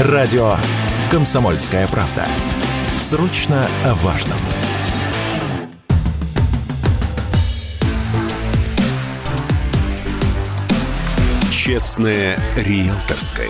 Радио «Комсомольская правда». Срочно о важном. Честное риэлторское.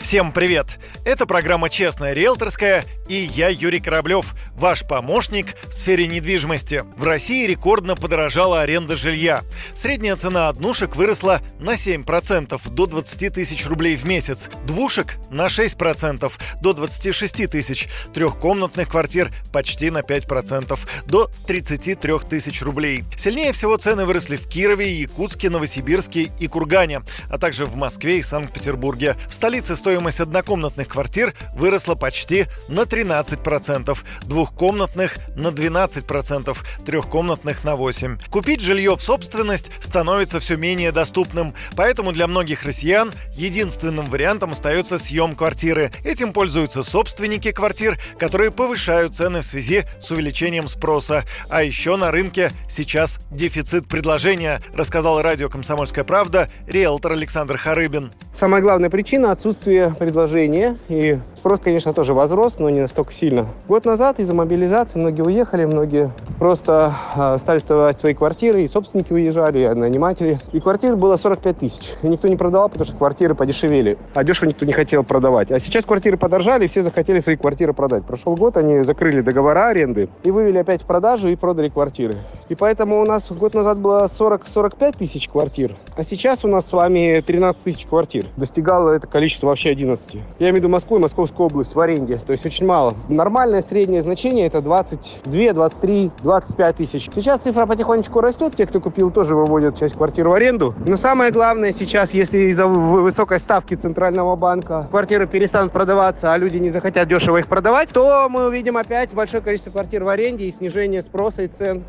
Всем привет! Это программа «Честная риэлторская» и я, Юрий Кораблев, ваш помощник в сфере недвижимости. В России рекордно подорожала аренда жилья. Средняя цена однушек выросла на 7% до 20 тысяч рублей в месяц, двушек на 6% до 26 тысяч, трехкомнатных квартир почти на 5% до 33 тысяч рублей. Сильнее всего цены выросли в Кирове, Якутске, Новосибирске и Кургане, а также в Москве и Санкт-Петербурге. В столице стоимость однокомнатных квартир выросла почти на 3 13%, двухкомнатных на 12%, трехкомнатных на 8%. Купить жилье в собственность становится все менее доступным, поэтому для многих россиян единственным вариантом остается съем квартиры. Этим пользуются собственники квартир, которые повышают цены в связи с увеличением спроса. А еще на рынке сейчас дефицит предложения, рассказал радио «Комсомольская правда» риэлтор Александр Харыбин. Самая главная причина – отсутствие предложения. И спрос, конечно, тоже возрос, но не настолько сильно. Год назад из-за мобилизации многие уехали, многие просто э, стали сдавать свои квартиры, и собственники уезжали, и наниматели. И квартир было 45 тысяч. И никто не продавал, потому что квартиры подешевели. А дешево никто не хотел продавать. А сейчас квартиры подорожали, и все захотели свои квартиры продать. Прошел год, они закрыли договора аренды и вывели опять в продажу и продали квартиры. И поэтому у нас год назад было 40-45 тысяч квартир, а сейчас у нас с вами 13 тысяч квартир достигало это количество вообще 11. Я имею в виду Москву и Московскую область в аренде. То есть очень мало. Нормальное среднее значение это 22, 23, 25 тысяч. Сейчас цифра потихонечку растет. Те, кто купил, тоже выводят часть квартир в аренду. Но самое главное сейчас, если из-за высокой ставки Центрального банка квартиры перестанут продаваться, а люди не захотят дешево их продавать, то мы увидим опять большое количество квартир в аренде и снижение спроса и цен.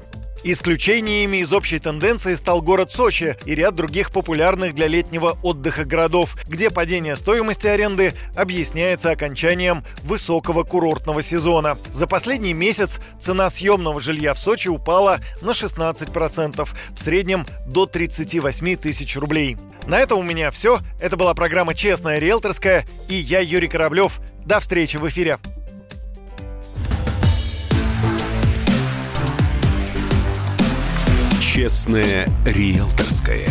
Исключениями из общей тенденции стал город Сочи и ряд других популярных для летнего отдыха городов, где падение стоимости аренды объясняется окончанием высокого курортного сезона. За последний месяц цена съемного жилья в Сочи упала на 16%, в среднем до 38 тысяч рублей. На этом у меня все. Это была программа «Честная риэлторская» и я, Юрий Кораблев. До встречи в эфире. Честное риэлторское.